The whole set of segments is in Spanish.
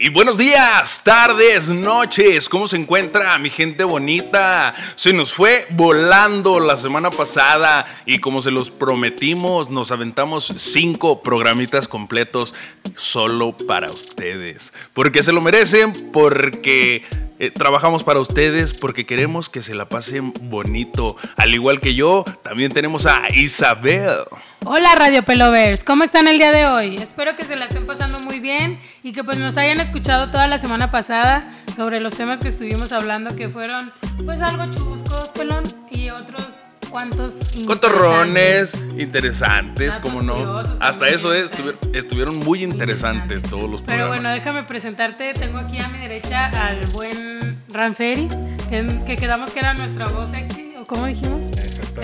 Y buenos días, tardes, noches, ¿cómo se encuentra mi gente bonita? Se nos fue volando la semana pasada y como se los prometimos, nos aventamos cinco programitas completos solo para ustedes. Porque se lo merecen, porque eh, trabajamos para ustedes, porque queremos que se la pasen bonito. Al igual que yo, también tenemos a Isabel. Hola Radio Pelovers, ¿cómo están el día de hoy? Espero que se la estén pasando muy bien y que pues nos hayan escuchado toda la semana pasada sobre los temas que estuvimos hablando que fueron pues algo chuscos, pelón, y otros cuantos Cotorrones interesantes, como no. Hasta eso es, sí. estuvi- estuvieron muy interesantes todos los Pero programas. bueno, déjame presentarte, tengo aquí a mi derecha al buen Ranferi, que, que quedamos que era nuestra voz sexy, o cómo dijimos,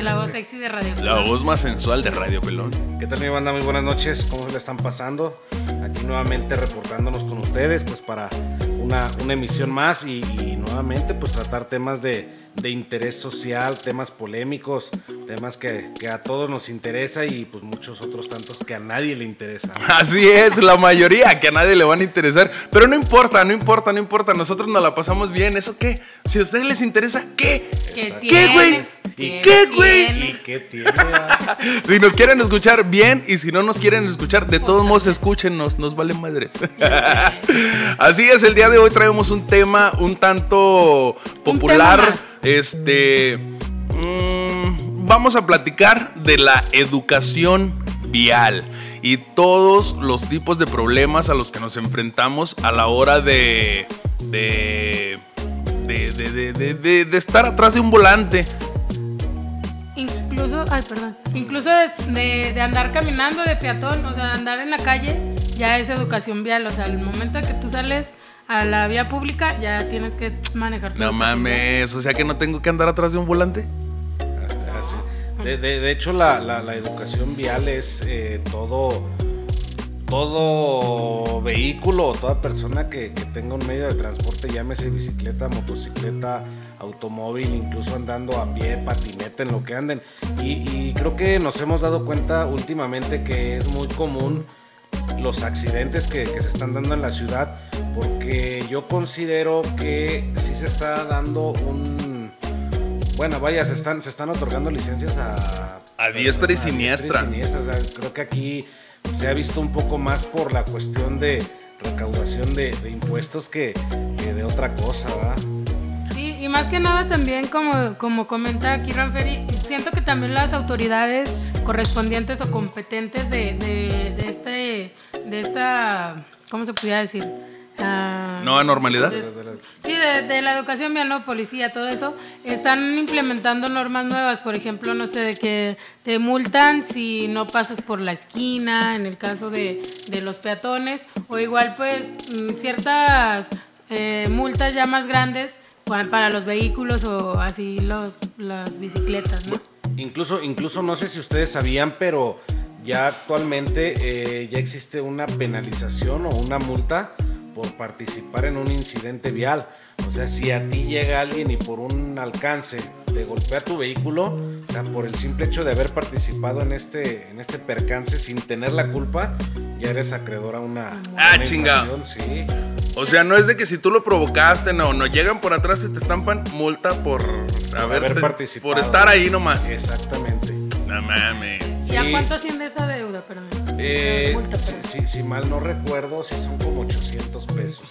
la voz sexy de Radio La Pelón. voz más sensual de Radio Pelón. ¿Qué tal mi banda? Muy buenas noches, ¿cómo se le están pasando? Aquí nuevamente reportándonos con ustedes pues para una, emisión más y, y nuevamente pues tratar temas de, de interés social, temas polémicos, temas que, que a todos nos interesa y pues muchos otros tantos que a nadie le interesan. Así es, la mayoría que a nadie le van a interesar. Pero no importa, no importa, no importa. Nosotros nos la pasamos bien. ¿Eso qué? Si a ustedes les interesa, ¿qué? ¿Qué ¿Qué, güey? tiene? ¿Y qué, güey? ¿Y qué tiene? Si nos quieren escuchar bien y si no nos quieren escuchar, de todos modos escúchenos, nos vale madres. Así es, el día de hoy traemos un tema un tanto popular. Este. mm, vamos a platicar de la educación vial y todos los tipos de problemas a los que nos enfrentamos a la hora de. de. de, de, de- de- estar atrás de un volante. Incluso, ay, perdón, incluso de, andar caminando de peatón, o sea, andar en la calle, ya es educación vial, o sea, al momento que tú sales a la vía pública, ya tienes que manejar tu No mames, o sea que no tengo que andar atrás de un volante. Así. De, de- de hecho, la, la- la educación vial es eh, todo, todo vehículo o toda persona que, que tenga un medio de transporte, llámese bicicleta, motocicleta, automóvil, incluso andando a pie, patineta, en lo que anden. Y, y creo que nos hemos dado cuenta últimamente que es muy común los accidentes que, que se están dando en la ciudad, porque yo considero que sí se está dando un... Bueno, vaya, se están, se están otorgando licencias a... A diestra y siniestra. diestra y siniestra. O sea, creo que aquí se ha visto un poco más por la cuestión de recaudación de, de impuestos que, que de otra cosa, ¿verdad? Sí, y más que nada también, como, como comenta aquí Ranferi, siento que también las autoridades correspondientes o competentes de, de, de este, de esta, ¿cómo se podría decir? Ah, ¿No anormalidad? De- Sí, de, de la educación vial, no policía, todo eso, están implementando normas nuevas, por ejemplo, no sé, de que te multan si no pasas por la esquina, en el caso de, de los peatones, o igual pues mm, ciertas eh, multas ya más grandes para los vehículos o así los, las bicicletas, ¿no? Incluso, incluso no sé si ustedes sabían, pero ya actualmente eh, ya existe una penalización o una multa por participar en un incidente vial. O sea, si a ti llega alguien y por un alcance te golpea tu vehículo, o sea, por el simple hecho de haber participado en este, en este percance sin tener la culpa, ya eres acreedor a una, Ah, una chinga. Sí. O sea, no es de que si tú lo provocaste, no, no llegan por atrás y te estampan multa por haberte- haber participado. por estar ahí nomás. Exactamente. No mames. ¿Y a Sí. cuánto asciende esa deuda? Perdón. Eh, multa, si, perdón. si- si mal no recuerdo, si son como 800 pesos.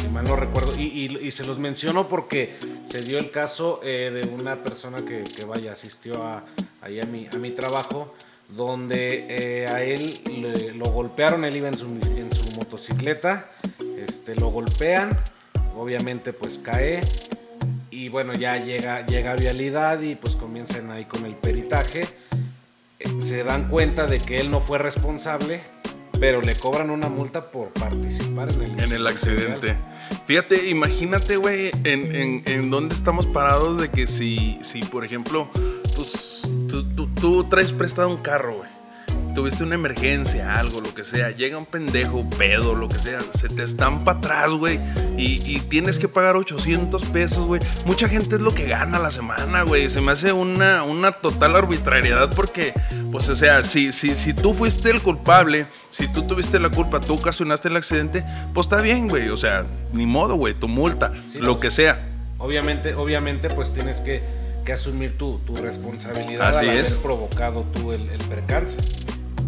Si mal no recuerdo. Y, y- y se los menciono porque se dio el caso eh, de una persona que, que, vaya, asistió a, ahí a mi, a mi trabajo, donde eh, a él le- lo golpearon, él iba en su, en su motocicleta, este, lo golpean, obviamente pues cae. Y bueno, ya llega, llega a vialidad y pues comienzan ahí con el peritaje eh, se dan cuenta de que él no fue responsable, pero le cobran una multa por participar en el, En el accidente. Fíjate, imagínate, güey, en, en, en dónde estamos parados de que si, si por ejemplo, pues, tú, tú- tú traes prestado un carro, güey. Tuviste una emergencia, algo, lo que sea, llega un pendejo, pedo, lo que sea, se te estampa atrás, güey, y, y tienes que pagar 800 pesos, güey. Mucha gente es lo que gana la semana, güey. Se me hace una, una total arbitrariedad porque, pues, o sea, si, si, si tú fuiste el culpable, si tú tuviste la culpa, tú ocasionaste el accidente, pues está bien, güey. O sea, ni modo, güey, tu multa, Sí, lo pues, que sea. Obviamente, obviamente, pues tienes que, que asumir tu, tu responsabilidad Así al es. haber provocado tú el, el percance.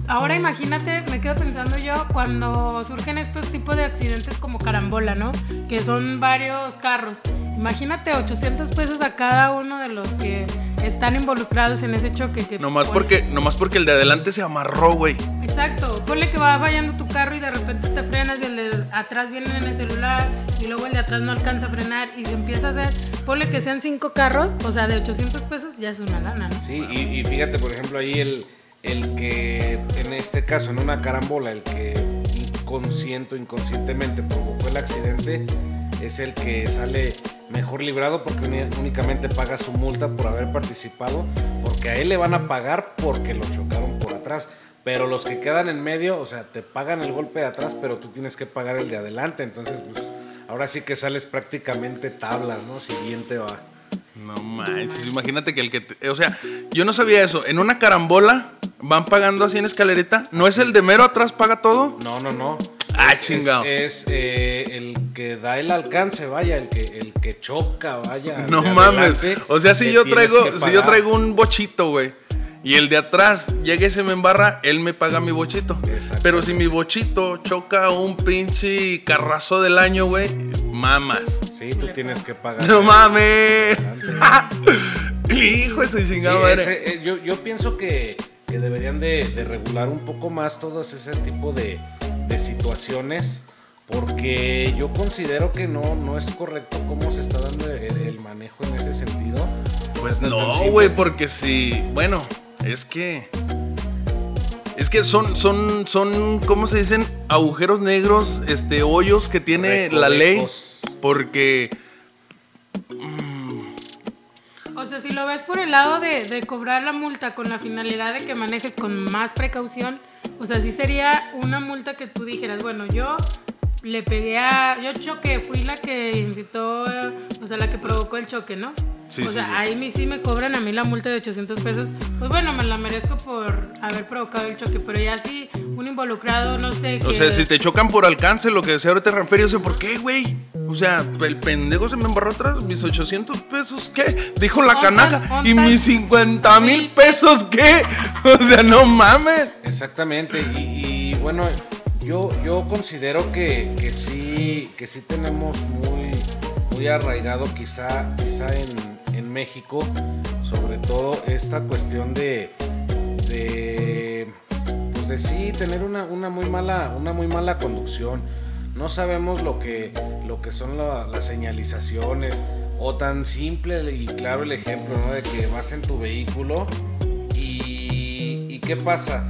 Ahora imagínate, me quedo pensando yo, cuando surgen estos tipos de accidentes como carambola, ¿no? Que son varios carros. Imagínate 800 pesos a cada uno de los que están involucrados en ese choque. Que Nomás porque, nomás porque el de adelante se amarró, güey. Exacto, ponle que va fallando tu carro y de repente te frenas y el de atrás viene en el celular y luego el de atrás no alcanza a frenar y se empieza a hacer, ponle que sean cinco carros, o sea, de 800 pesos ya es una lana, ¿no? Sí, y, y fíjate, por ejemplo, ahí el, el que, en este caso, en una carambola, el que inconsciente o inconscientemente provocó el accidente, es el que sale mejor librado porque únicamente paga su multa por haber participado, porque a él le van a pagar porque lo chocaron por atrás. Pero los que quedan en medio, o sea, te pagan el golpe de atrás, pero tú tienes que pagar el de adelante. Entonces, pues, ahora sí que sales prácticamente tablas, ¿no? Si bien te va. No manches, imagínate que el que... te- o sea, yo no sabía eso. En una carambola van pagando así en escalerita. ¿No es el de mero atrás paga todo? No, no, no. Ah, Es- chingado. Es, es, eh, el que da el alcance, vaya, el que, el que choca, vaya. No mames. adelante, O sea, si yo traigo, si yo traigo un bochito, güey. Y el de atrás llega y se me embarra, él me paga mi bochito. Exacto. Pero si mi bochito choca un pinche carrazo del año, güey, mamas. Sí, tú tienes que pagar. No mames. Hijo de su Sí, chingada madre. ese, eh, yo, yo pienso que, que deberían de, de regular un poco más todos ese tipo de, de situaciones. Porque yo considero que no, no es correcto cómo se está dando el, el manejo en ese sentido. Pues No güey, porque si. Bueno, es que. Es que son, son, son, ¿cómo se dicen? Agujeros negros, este, hoyos que tiene la ley. Porque. O sea, si lo ves por el lado de, de cobrar la multa con la finalidad de que manejes con más precaución, o sea, sí sería una multa que tú dijeras, bueno, yo le pegué a, yo choqué, fui la que incitó, o sea, la que provocó el choque, ¿no? Sí, o sí, sea, sí. ahí me, sí me cobran a mí la multa de 800 pesos, pues bueno, me la merezco por haber provocado el choque, pero ya si un involucrado, no sé, O que- sea, si te chocan por alcance, lo que decía ahorita Ramfer, yo sé por qué, güey. O sea, el pendejo se me embarró atrás, mis 800 pesos, ¿qué? Dijo la canaca. ¿Y mis 50 mil mil pesos, qué? O sea, no mames. Exactamente, y, y bueno, yo, yo considero que, que sí, que sí tenemos muy, muy arraigado quizá, quizá en, en México, sobre todo esta cuestión de, pues de sí tener una, una muy mala, una muy mala conducción. No sabemos lo que, lo que son la- las señalizaciones o tan simple y claro el ejemplo de que vas en tu vehículo y, y ¿qué pasa?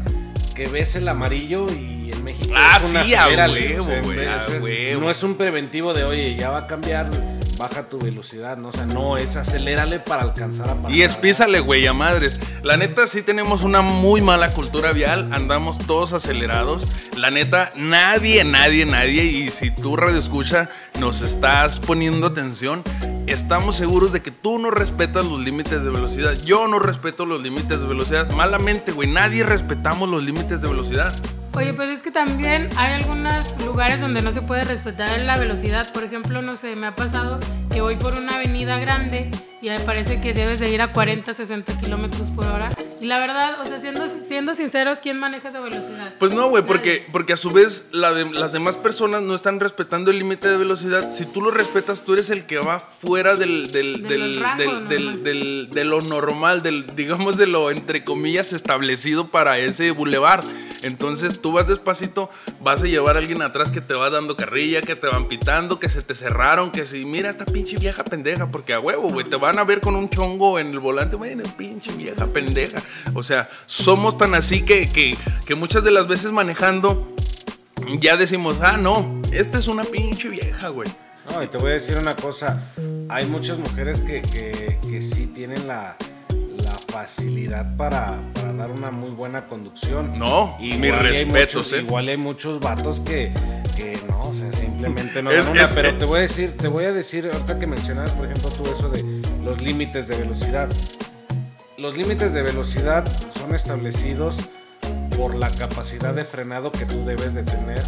Que ves el amarillo y México Ah, es una sí, a huevo, güey, o sea. No es un preventivo de, oye, ya va a cambiar, baja tu velocidad, ¿no? O sea, no, es acelérale para alcanzar a parar. Y es písale, güey, a madres. La neta, sí tenemos una muy mala cultura vial. Andamos todos acelerados. La neta, nadie, nadie, nadie. Y si tú, radio escucha, nos estás poniendo atención, estamos seguros de que tú no respetas los límites de velocidad. Yo no respeto los límites de velocidad. Malamente, güey. Nadie respetamos los límites de velocidad. Oye, pues es que también hay algunos lugares donde no se puede respetar la velocidad. Por ejemplo, no sé, me ha pasado que voy por una avenida grande y me parece que debes de ir a 40, 60 kilómetros por hora. Y la verdad, o sea, siendo, siendo sinceros, ¿quién maneja esa velocidad? Pues no, güey, porque, porque a su vez la de- las demás personas no están respetando el límite de velocidad. Si tú lo respetas, tú eres el que va fuera del, del, De del, rangos del- del- de lo normal, del, digamos de lo entre comillas establecido para ese bulevar. Entonces tú vas despacito, vas a llevar a alguien atrás que te va dando carrilla, que te van pitando, que se te cerraron, que si mira esta pinche vieja pendeja, porque a huevo, güey, te van a ver con un chongo en el volante, bueno, pinche vieja pendeja. O sea, somos tan así que, que, que muchas de las veces manejando ya decimos, ah, no, esta es una pinche vieja, güey. No, y te voy a decir una cosa. Hay muchas mujeres que, que, que sí tienen la, la facilidad para, para dar una muy buena conducción. No, mis y hay respetos, ¿eh? Igual hay muchos vatos que, que no, o sea, simplemente no Es- dan una. es- pero te voy a decir, te voy a decir, ahorita que mencionabas, por ejemplo, tú eso de los límites de velocidad. Los límites de velocidad son establecidos por la capacidad de frenado que tú debes de tener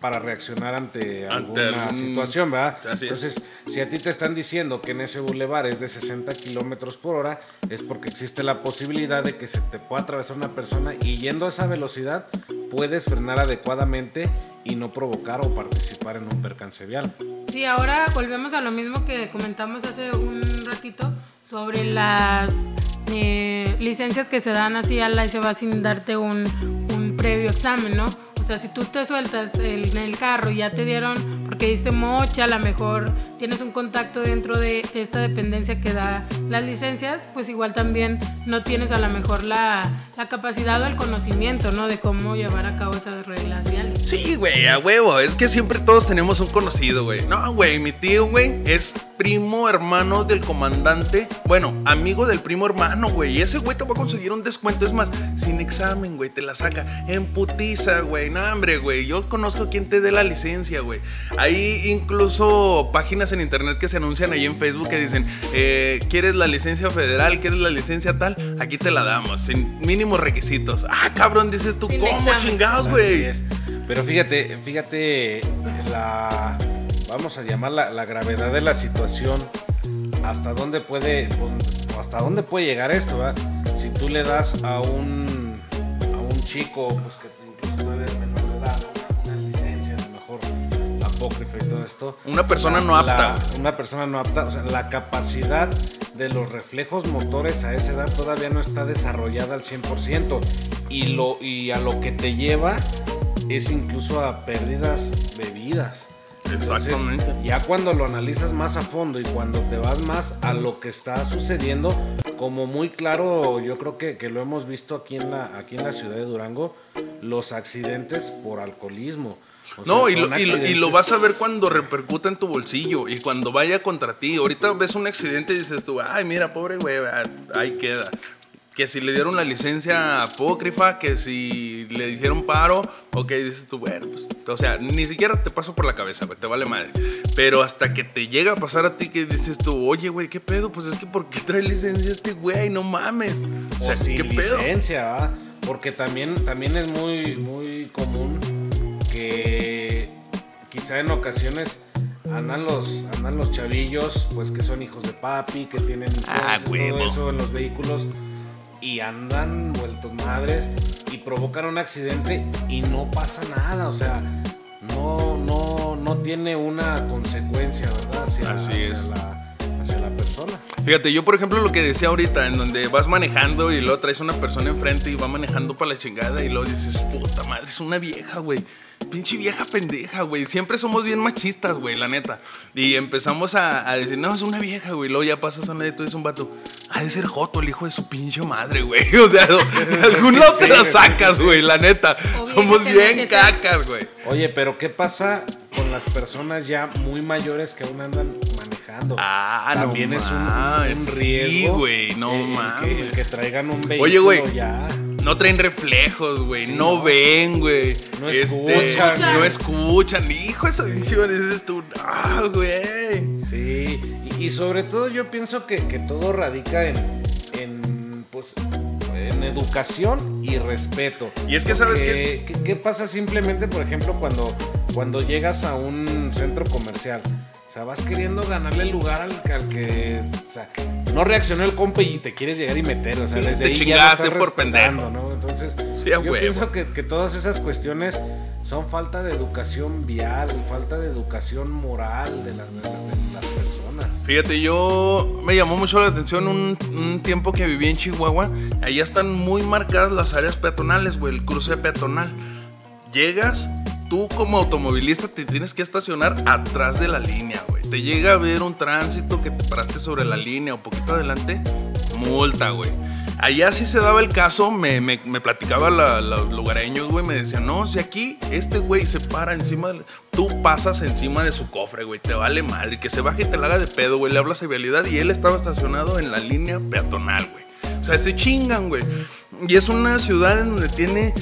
para reaccionar ante, Ante alguna algún- situación, ¿verdad? Así es. Entonces, si a ti te están diciendo que en ese bulevar es de 60 kilómetros por hora, es porque existe la posibilidad de que se te pueda atravesar una persona y yendo a esa velocidad puedes frenar adecuadamente y no provocar o participar en un percance vial. Sí, ahora volvemos a lo mismo que comentamos hace un ratito sobre las licencias que se dan así a la y se va sin darte un, un previo examen, ¿no? O sea, si tú te sueltas el- en el carro y ya te dieron, porque diste mocha, a lo mejor tienes un contacto dentro de esta dependencia que da las licencias, pues igual también no tienes a lo mejor la, capacidad o el conocimiento, ¿no? De cómo llevar a cabo esas reglas viales. Sí, güey, a huevo. Es que siempre todos tenemos un conocido, güey. No, güey, mi tío, güey, es primo hermano del comandante. Bueno, amigo del primo hermano, güey. Y ese güey te va a conseguir un descuento. Es más, sin examen, güey, te la saca. En putiza, güey. No, hombre, güey. Yo conozco quien te dé la licencia, güey. Hay incluso páginas en internet que se anuncian ahí en Facebook que dicen, eh, ¿quieres la licencia federal? ¿Quieres la licencia tal? Aquí te la damos, sin mínimos requisitos. Ah, cabrón, dices tú, Sin ¿cómo examen. chingados, güey? Pero fíjate, fíjate la vamos a llamar la, la gravedad de la situación. Hasta dónde puede, hasta dónde puede llegar esto, ¿verdad? Si tú le das a un a un chico, pues que incluso no apócrifa y todo esto. Una persona la- no apta, la- una persona no apta, o sea, la capacidad de los reflejos motores a esa edad todavía no está desarrollada al 100% y, lo, y a lo que te lleva es incluso a pérdidas de vidas. Entonces, ya cuando lo analizas más a fondo y cuando te vas más a lo que está sucediendo, como muy claro, yo creo que, que lo hemos visto aquí en, la, aquí en la ciudad de Durango, los accidentes por alcoholismo. O No, sea, y lo, y, lo, y lo accidentes- vas a ver cuando repercuta en tu bolsillo y cuando vaya contra ti. Ahorita ves un accidente y dices tú, ay, mira, pobre güey, ah, ahí queda. Que si le dieron la licencia apócrifa, que si le hicieron paro, ok, dices tú, bueno, pues, o sea, ni siquiera te pasó por la cabeza, güey, te vale madre. Pero hasta que te llega a pasar a ti que dices tú, oye, güey, ¿qué pedo? Pues es que ¿por qué trae licencia este güey? No mames. O sea, o sin ¿qué pedo? licencia, ¿va? Porque también, también es muy, muy común que quizá en ocasiones andan los, andan los chavillos, pues que son hijos de papi, que tienen Ah, todo eso en los vehículos y andan vueltos madres y provocan un accidente y no pasa nada, o sea, no, no, no tiene una consecuencia, ¿verdad? Hacia, Así hacia es. la persona. Fíjate, yo por ejemplo lo que decía ahorita, en donde vas manejando y luego traes una persona enfrente y va manejando para la chingada y luego dices, puta madre, es una vieja, güey. Pinche vieja pendeja, güey. Siempre somos bien machistas, güey, la neta. Y empezamos a, a decir, no, es una vieja, güey. Luego ya pasas a una de tú es un vato. Ha de ser Joto, el hijo de su pinche madre, güey. O sea, de algún lado te la sacas, güey, la neta. Somos bien cacas, güey. Oye, pero ¿qué pasa con las personas ya muy mayores que aún andan manejando? Ah, no También es un, un sí, riesgo. güey, no el- que- mames. el que traigan un vehículo Oye, güey. ya. No traen reflejos, güey. Sí, no, no. ven, güey. Este, No escuchan. No escuchan. Hijo, eso dices tú. Ah, güey. Sí, y, y sobre todo yo pienso que, que todo radica en, en, pues, en educación y respeto. Y es que, ¿sabes Porque, ¿qué? qué pasa simplemente, por ejemplo, cuando, cuando llegas a un centro comercial? O sea, vas queriendo ganarle el lugar al, al que o sea, no reaccionó el compa y te quieres llegar y meter. O sea, desde te ahí chingaste por pendejo. ¿no? Entonces, Sí, yo huevo. pienso que, que todas esas cuestiones son falta de educación vial, falta de educación moral de las, de las- de las personas. Fíjate, yo me llamó mucho la atención un, un tiempo que viví en Chihuahua. Allá están muy marcadas las áreas peatonales, güey, el cruce peatonal. Llegas, tú como automovilista te tienes que estacionar atrás de la línea, güey. Te llega a ver un tránsito que te paraste sobre la línea o poquito adelante, multa, güey. Allá sí se daba el caso, me, me, platicaba la- la- los lugareños, güey, me decían, no, si aquí este güey se para encima, del- tú pasas encima de su cofre, güey, te vale madre, que se baje y te la haga de pedo, güey, le hablas de vialidad y él estaba estacionado en la línea peatonal, güey. O sea, se chingan, güey. Y es una ciudad en donde tiene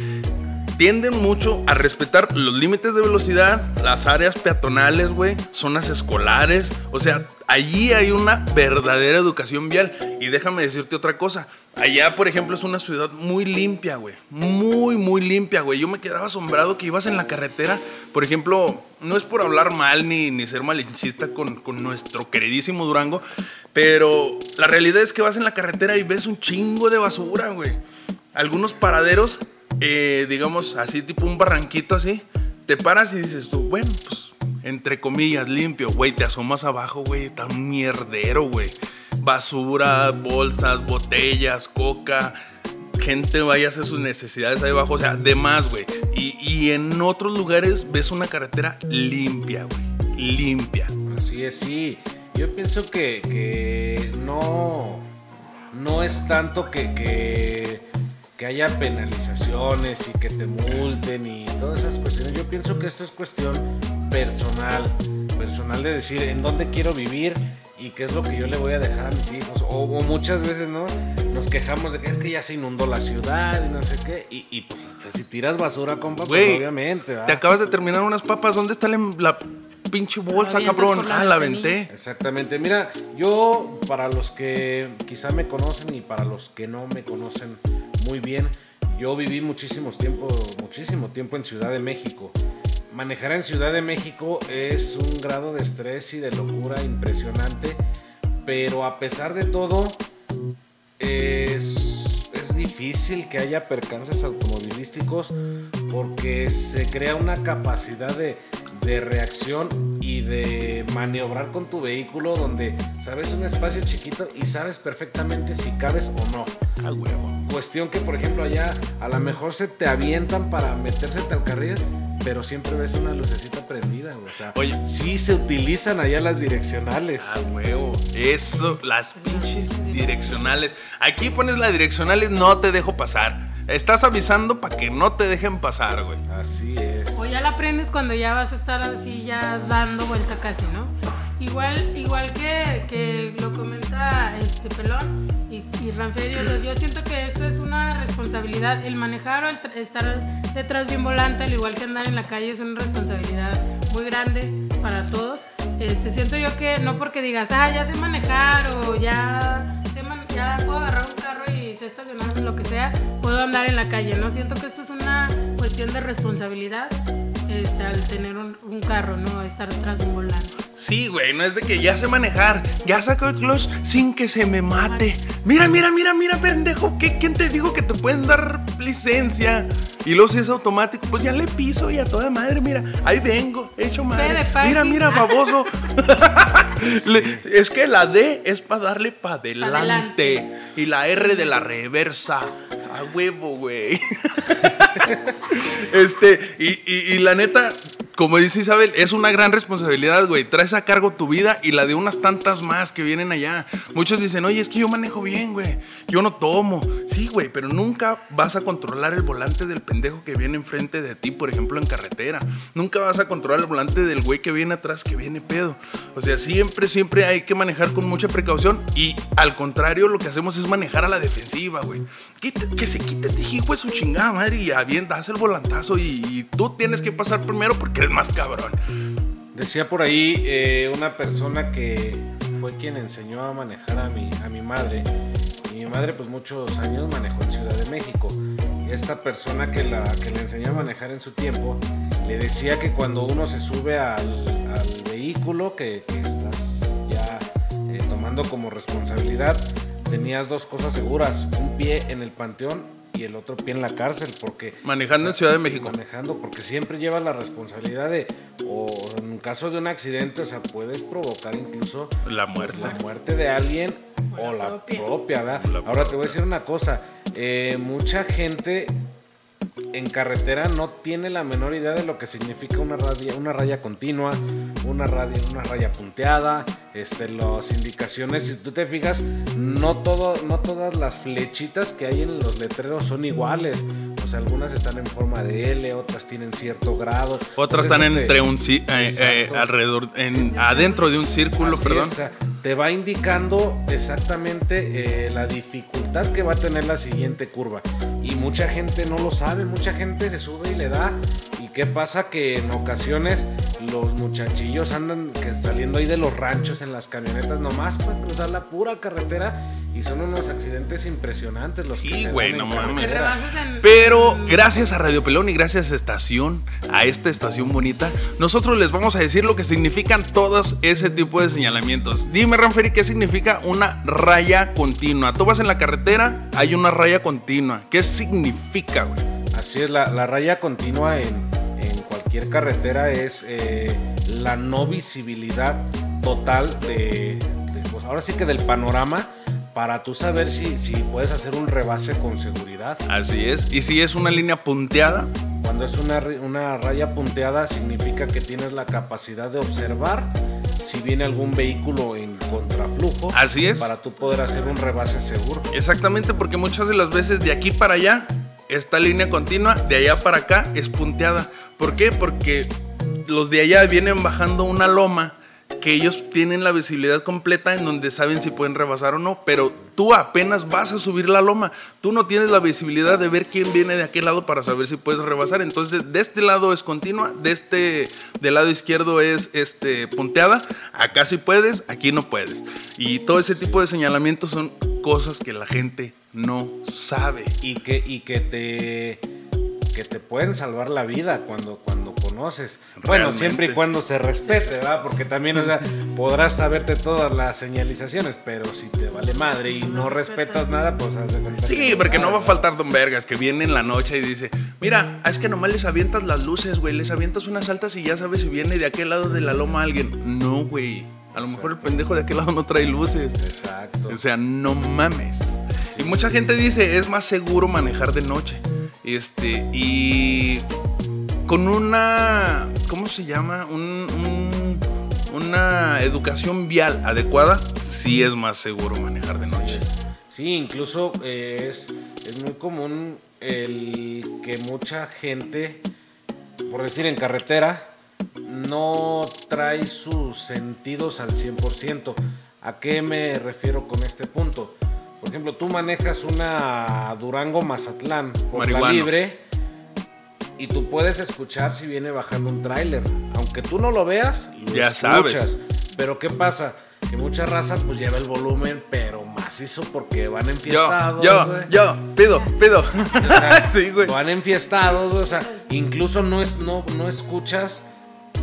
tienden mucho a respetar los límites de velocidad, las áreas peatonales, güey, zonas escolares. O sea, allí hay una verdadera educación vial. Y déjame decirte otra cosa. Allá, por ejemplo, es una ciudad muy limpia, güey. Muy, muy limpia, güey. Yo me quedaba asombrado que ibas en la carretera. Por ejemplo, no es por hablar mal ni, ni ser malinchista con, con nuestro queridísimo Durango. Pero la realidad es que vas en la carretera y ves un chingo de basura, güey. Algunos paraderos eh, digamos, así tipo un barranquito así, te paras y dices tú, bueno, pues, entre comillas, limpio, güey, te asomas abajo, güey, está mierdero, güey. Basura, bolsas, botellas, coca, gente vaya a hacer sus necesidades ahí abajo, o sea, de más, güey. Y, y, en otros lugares ves una carretera limpia, güey, limpia. Así es, sí. Yo pienso que, que no, no es tanto que, que que haya penalizaciones y que te multen y todas esas cuestiones. Yo pienso que esto es cuestión personal, personal de decir en dónde quiero vivir y qué es lo que yo le voy a dejar a mis hijos. O, muchas veces, ¿no? Nos quejamos de que es que ya se inundó la ciudad y no sé qué. Y, pues si tiras basura, compa, pues obviamente. Te acabas de terminar unas papas, ¿dónde está la, pinche bolsa, cabrón? Ah, la venté. Exactamente. Mira, yo, para los que quizá me conocen y para los que no me conocen muy bien. Yo viví muchísimos tiempo, muchísimo tiempo en Ciudad de México. Manejar en Ciudad de México es un grado de estrés y de locura impresionante, pero a pesar de todo es, es difícil que haya percances automovilísticos porque se crea una capacidad de, de reacción y de maniobrar con tu vehículo donde sabes un espacio chiquito y sabes perfectamente si cabes o no. Al huevo. Cuestión que, por ejemplo, allá a lo mejor se te avientan para meterse al carril, pero siempre ves una lucecita prendida, o sea, Oye, sí se utilizan allá las direccionales. Ah, huevo. Eso, las pinches direccionales. Aquí pones las direccionales, no te dejo pasar. Estás avisando para que no te dejen pasar, güey. Así es. O ya la prendes cuando ya vas a estar así, ya dando vuelta casi, ¿no? Igual, igual que, que lo comenta este pelón y, y yo siento que esto es una responsabilidad. El manejar o el estar detrás de un volante, al igual que andar en la calle, es una responsabilidad muy grande para todos. Este, siento yo que no porque digas, ah, ya sé manejar o ya, ya puedo agarrar un sé estacionar, lo que sea, puedo andar en la calle, ¿no? Siento que esto es una cuestión de responsabilidad este, al tener un, un carro, ¿no? Estar de un volante. Sí, güey, no es de que ya sé manejar, ya saco el clutch sin que se me mate. Mira, mira, mira, mira, pendejo, ¿qué, ¿quién te dijo que te pueden dar licencia? Y luego si es automático, pues ya le piso y a toda madre, mira, ahí vengo, hecho madre. Mira, mira, baboso. es que la D es para darle para adelante. Y la R de la reversa. A huevo, güey. este, y, y la neta, como dice Isabel, es una gran responsabilidad, güey. Traes a cargo tu vida y la de unas tantas más que vienen allá. Muchos dicen, oye, es que yo manejo bien, güey. Yo no tomo. Sí, güey, pero nunca vas a controlar el volante del pendejo que viene enfrente de ti, por ejemplo, en carretera. Nunca vas a controlar el volante del güey que viene atrás, que viene pedo. O sea, siempre, siempre hay que manejar con mucha precaución. Y al contrario, lo que hacemos es manejar a la defensiva, güey. Que, se quite este hijo de su chingada madre y haz el volantazo y, y tú tienes que pasar primero porque más cabrón. Decía por ahí eh, una persona que fue quien enseñó a manejar a mi, a mi madre. mi madre pues muchos años manejó en Ciudad de México. Y esta persona que, la, que le enseñó a manejar en su tiempo le decía que cuando uno se sube al, vehículo que, estás ya eh, tomando como responsabilidad, tenías dos cosas seguras, un pie en el panteón y el otro pie en la cárcel, porque... Manejando en Ciudad de México. Manejando, porque siempre lleva la responsabilidad de, o en caso de un accidente, o sea, puedes provocar incluso... La muerte. La muerte de alguien o, la propia, ¿verdad? Ahora te voy a decir una cosa, eh, mucha gente en carretera no tiene la menor idea de lo que significa una raya, una raya continua, una, una raya punteada, este, las indicaciones, si tú te fijas, no, todo, no todas las flechitas que hay en los letreros son iguales. O sea, algunas están en forma de L, otras tienen cierto grado. Otras están entre un eh, eh, alrededor, en, adentro de un círculo, perdón te va indicando exactamente eh, la dificultad que va a tener la siguiente curva. Y mucha gente no lo sabe, mucha gente se sube y le da. ¿Y qué pasa? Que en ocasiones los muchachillos andan que saliendo ahí de los ranchos en las camionetas nomás para cruzar la pura carretera y son unos accidentes impresionantes los que Sí, se güey, no mames. Que Pero gracias a Radio Pelón y gracias a estación, a esta estación bonita, nosotros les vamos a decir lo que significan todos ese tipo de señalamientos. Dime, Ranferi, ¿qué significa una raya continua? Tú vas en la carretera, hay una raya continua. ¿Qué significa, güey? Así es, la, la raya continua en, en cualquier carretera es eh, la no visibilidad total de, de, pues, ahora sí que del panorama para tú saber si, si puedes hacer un rebase con seguridad. Así es. Y si es una línea punteada, Cuando es una, una raya punteada significa que tienes la capacidad de observar si viene algún vehículo en contraflujo. Así es. Para tú poder hacer un rebase seguro. Exactamente, porque muchas de las veces de aquí para allá esta línea continua, de allá para acá es punteada. ¿Por qué? Porque los de allá vienen bajando una loma que ellos tienen la visibilidad completa en donde saben si pueden rebasar o no, pero tú apenas vas a subir la loma, tú no tienes la visibilidad de ver quién viene de aquel lado para saber si puedes rebasar, entonces de este lado es continua, de este del lado izquierdo es este punteada, acá sí puedes, aquí no puedes. Y todo ese tipo de señalamientos son cosas que la gente no sabe. y que, y que te que te pueden salvar la vida cuando, cuando conoces. Bueno, siempre y cuando se respete, ¿verdad? Porque también, o sea, podrás saberte todas las señalizaciones, pero si te vale madre y no respetas nada, pues haz de cuenta Sí, que porque no va a faltar Don Vergas que viene en la noche y dice, mira, es que nomás les avientas las luces, güey, les avientas unas altas y ya sabes si viene de aquel lado de la loma alguien. No, güey, a lo mejor el pendejo de aquel lado no trae luces. Exacto. O sea, no mames. Y mucha gente dice, es más seguro manejar de noche. Este, y con una, ¿cómo se llama? Un- un- una educación vial adecuada, sí es más seguro manejar de noche. Sí, incluso eh, es, es muy común el que mucha gente, por decir en carretera, no trae sus sentidos al 100%. ¿A qué me refiero con este punto? Por ejemplo, tú manejas una Durango Mazatlán por la libre y tú puedes escuchar si viene bajando un tráiler. Aunque tú no lo veas, lo Ya escuchas. sabes. Pero ¿qué pasa? Que mucha raza pues lleva el volumen, pero macizo porque van Yo, enfiestados. yo, güey. yo, pido, pido. O sea, sí, güey. Van enfiestados, o sea, incluso no, es, no, no escuchas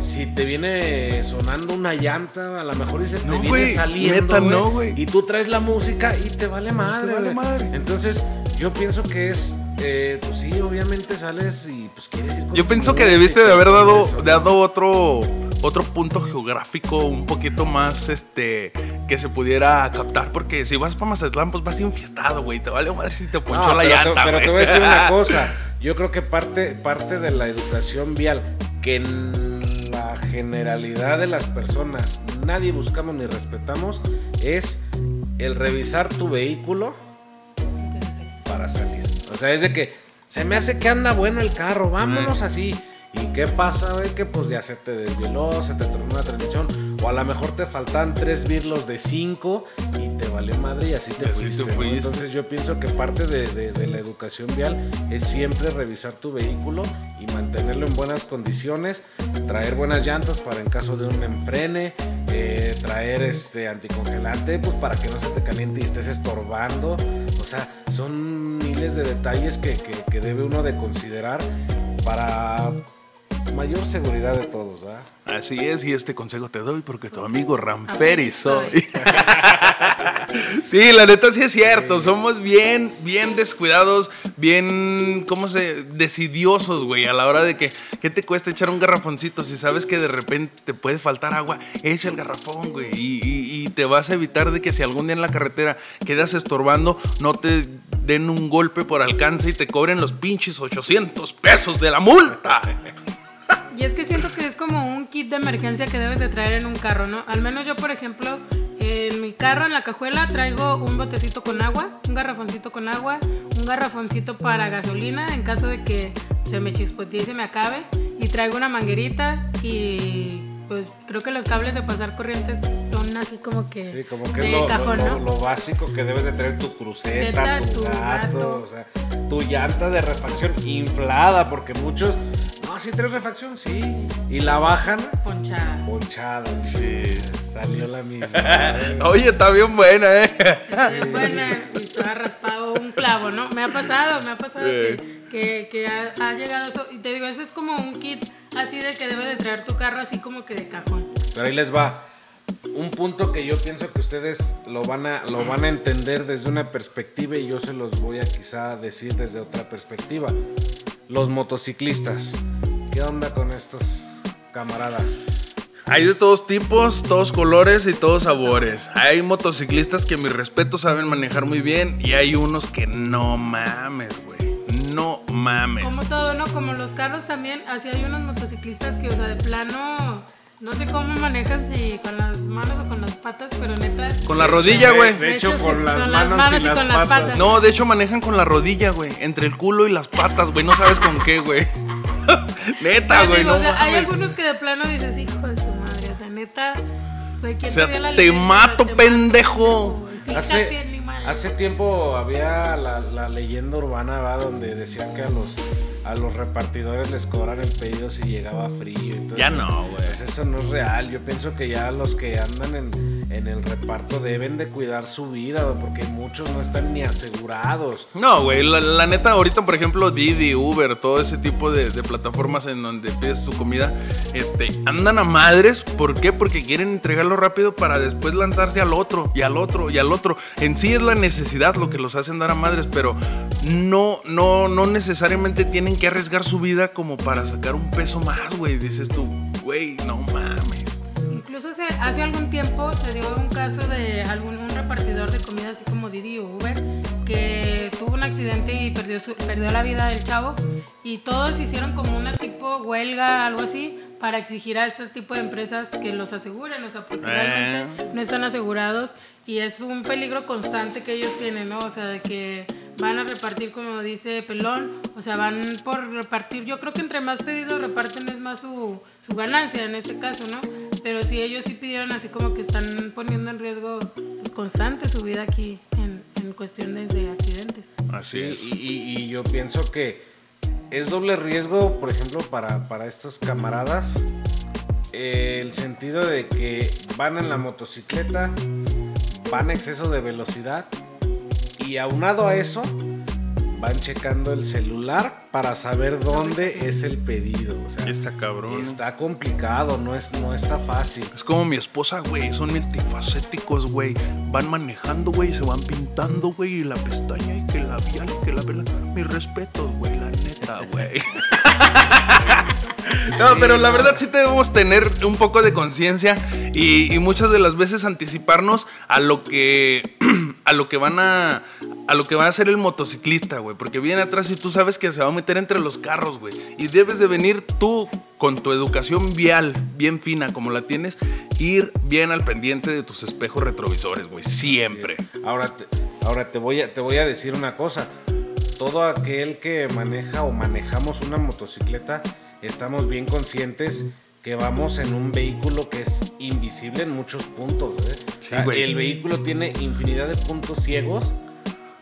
si te viene sonando una llanta, a lo mejor dice te No, viene güey, saliendo, neta, güey, no, güey. y tú traes la música y te vale madre. vale güey. madre. Entonces, yo pienso que es, eh, pues sí, obviamente sales y pues quieres ir con Yo pienso que debiste de y haber dado, eso, ¿no? dado otro, otro punto geográfico un poquito más, este, que se pudiera captar, porque si vas para Mazatlán, pues vas infiestado, güey, te vale madre si te ponchó No, la pero, te, llanta, pero güey. te voy a decir una cosa. Yo creo que parte, parte de la educación vial, que la generalidad de las personas nadie buscamos ni respetamos, es el revisar tu vehículo para salir. O sea, es de que se me hace que anda bueno el carro, vámonos así. ¿Y qué pasa, güey? Que pues ya se te desvieló, se te tronó una transmisión. O a lo mejor te faltan tres birlos de cinco y te valió madre y así te así fuiste. te ¿no? fuiste. Entonces yo pienso que parte de, de- de la educación vial es siempre revisar tu vehículo y mantenerlo en buenas condiciones, traer buenas llantas para en caso de un enfrene, eh, traer este anticongelante pues para que no se te caliente y estés estorbando. O sea, son miles de detalles que, que- que debe uno de considerar para mayor seguridad de todos, ¿verdad? Así es, y este consejo te doy porque tu amigo Ramperi soy. soy. sí, la neta sí es cierto, somos bien, bien descuidados, bien, ¿cómo se? Decidiosos, güey, a la hora de que, ¿qué te cuesta echar un garrafoncito? Si sabes que de repente te puede faltar agua, echa el garrafón, güey, y, y- te vas a evitar de que si algún día en la carretera quedas estorbando, no te den un golpe por alcance y te cobren los pinches 800 pesos de la multa. Y es que siento que es como un kit de emergencia que debes de traer en un carro, ¿no? Al menos yo, por ejemplo, en mi carro, en la cajuela, traigo un botecito con agua, un garrafoncito con agua, un garrafoncito para gasolina en caso de que se me chispotee y se me acabe. Y traigo una manguerita y pues creo que los cables de pasar corriente son así como que, Sí, como que de es lo, cajón, lo- ¿no? lo básico que debes de tener tu cruceta, tu tu gato, gato. o sea, tu llanta de refacción inflada, porque muchos, no, sí trae refacción, sí, y la bajan Ponchada. ponchada. Sí, salió la misma. Oye, está bien buena, ¿eh? Bien buena y te ha raspado un clavo, ¿no? Me ha pasado, me ha pasado que, que, que ha, ha llegado eso. Y te digo, ese es como un kit así de que debe de traer tu carro así como que de cajón. Pero ahí les va. Un punto que yo pienso que ustedes lo van a, lo van a entender desde una perspectiva y yo se los voy a quizá decir desde otra perspectiva. Los motociclistas. ¿Qué onda con estos camaradas? Hay de todos tipos, todos colores y todos sabores. Hay motociclistas que, mi respeto, saben manejar muy bien y hay unos que no mames, güey. No mames. Como todo, ¿no? Como los carros también, así hay unos motociclistas que, o sea, de plano, no sé cómo manejan, si con las manos o con las patas, pero neta. Con la rodilla, güey. De hecho, sí, con las manos y las patas. No, de hecho manejan con la rodilla, güey. Entre el culo y las patas, güey. No sabes con qué, güey. Neta, güey. No o sea, hay algunos que de plano dices, hijo de su madre, o sea, neta, güey, ¿quién O sea, te te mato, Te pendejo. güey. Fíjate, Hace. Hace tiempo había la, la leyenda urbana ¿va? donde decían que a los, a los repartidores les cobran el pedido si llegaba frío. y todo Ya eso. no, güey. Pues eso no es real. Yo pienso que ya los que andan en, en el reparto deben de cuidar su vida, porque muchos no están ni asegurados. No, güey, la, la neta, ahorita, por ejemplo, Didi, Uber, todo ese tipo de, de plataformas en donde pides tu comida, este, andan a madres. ¿Por qué? Porque quieren entregarlo rápido para después lanzarse al otro, y al otro, y al otro. En sí es la necesidad lo que los hace andar a madres, pero no, no, no necesariamente tienen que arriesgar su vida como para sacar un peso más, güey. Dices tú, güey, no mames. Incluso se- hace algún tiempo se dio un caso de algún un repartidor de comida así como Didi o Uber que tuvo un accidente y perdió, su- perdió la vida del chavo y todos hicieron como una tipo huelga, algo así, para exigir a este tipo de empresas que los aseguren, o sea, porque Eh. realmente no están asegurados y es un peligro constante que ellos tienen, ¿no? O sea, de que van a repartir, como dice Pelón, o sea, van por repartir, yo creo que entre más pedidos reparten es más su, su ganancia en este caso, ¿no? Pero si ellos sí pidieron así como que están poniendo en riesgo pues, constante su vida aquí en, en cuestiones de accidentes. Así Sí, es. y, y- y yo pienso que es doble riesgo, por ejemplo, para, para estos camaradas. eh, el sentido de que van en la motocicleta, van a exceso de velocidad y aunado a eso, van checando el celular para saber dónde es el pedido. O sea, Está cabrón. está complicado, no, es, no está fácil. Es como mi esposa, güey. Son multifacéticos, güey. Van manejando, güey. Se van pintando, güey. Y la pestaña y que la labial y que la vela. Mi respeto, güey. La neta, güey. No, pero la verdad sí debemos tener un poco de conciencia y, y muchas de las veces anticiparnos a lo que a lo que van a a lo que va a hacer el motociclista, güey, porque viene atrás y tú sabes que se va a meter entre los carros, güey, y debes de venir tú con tu educación vial bien fina como la tienes, ir bien al pendiente de tus espejos retrovisores, güey, siempre. Ahora te, ahora te voy a te voy a decir una cosa. Todo aquel que maneja o manejamos una motocicleta, estamos bien conscientes que vamos en un vehículo que es invisible en muchos puntos. ¿eh? O sea, güey. el vehículo tiene infinidad de puntos ciegos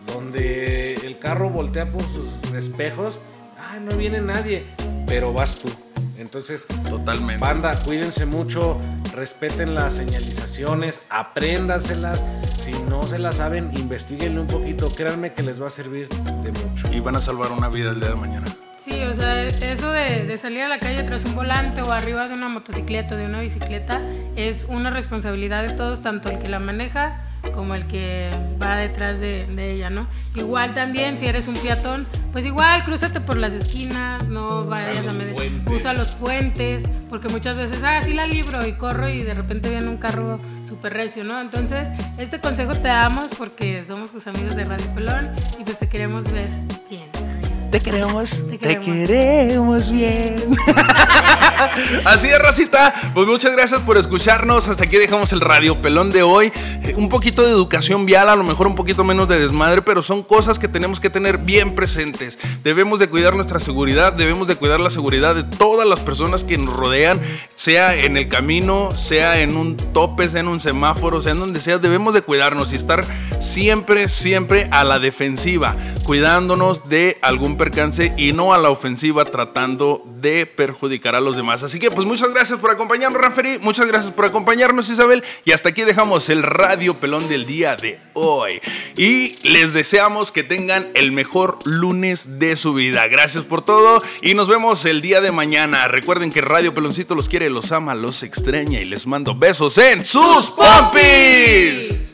donde el carro voltea por sus espejos. Ay, no viene nadie, pero vas tú. Entonces, Totalmente. Banda, cuídense mucho, respeten las señalizaciones, apréndanselas. Si no se las saben, investiguenle un poquito. Créanme que les va a servir de mucho. Y van a salvar una vida el día de mañana. Sí, o sea, eso de, de salir a la calle tras un volante o arriba de una motocicleta o de una bicicleta es una responsabilidad de todos, tanto el que la maneja como el que va detrás de, de ella, ¿no? Igual también, si eres un peatón, pues igual, crúzate por las esquinas, no vayas a medir, usa los puentes, porque muchas veces, ah, sí la libro y corro y de repente viene un carro súper recio, ¿no? Entonces, este consejo te damos porque somos tus amigos de Radio Pelón y pues te queremos ver bien. Adiós. Te queremos, te queremos, bien. Así es, Racita. Pues muchas gracias por escucharnos. Hasta aquí dejamos el radio pelón de hoy. Eh, un poquito de educación vial, a lo mejor un poquito menos de desmadre, pero son cosas que tenemos que tener bien presentes. Debemos de cuidar nuestra seguridad, debemos de cuidar la seguridad de todas las personas que nos rodean, sea en el camino, sea en un tope, sea en un semáforo, sea en donde sea. Debemos de cuidarnos y estar siempre, siempre a la defensiva, cuidándonos de algún percance y no a la ofensiva tratando de perjudicar a los demás. Así que pues muchas gracias por acompañarnos, Raferi, muchas gracias por acompañarnos, Isabel, y hasta aquí dejamos el radio pelón del día de hoy. Y les deseamos que tengan el mejor lunes de su vida. Gracias por todo y nos vemos el día de mañana. Recuerden que Radio Peloncito los quiere, los ama, los extraña y les mando besos en sus pompis.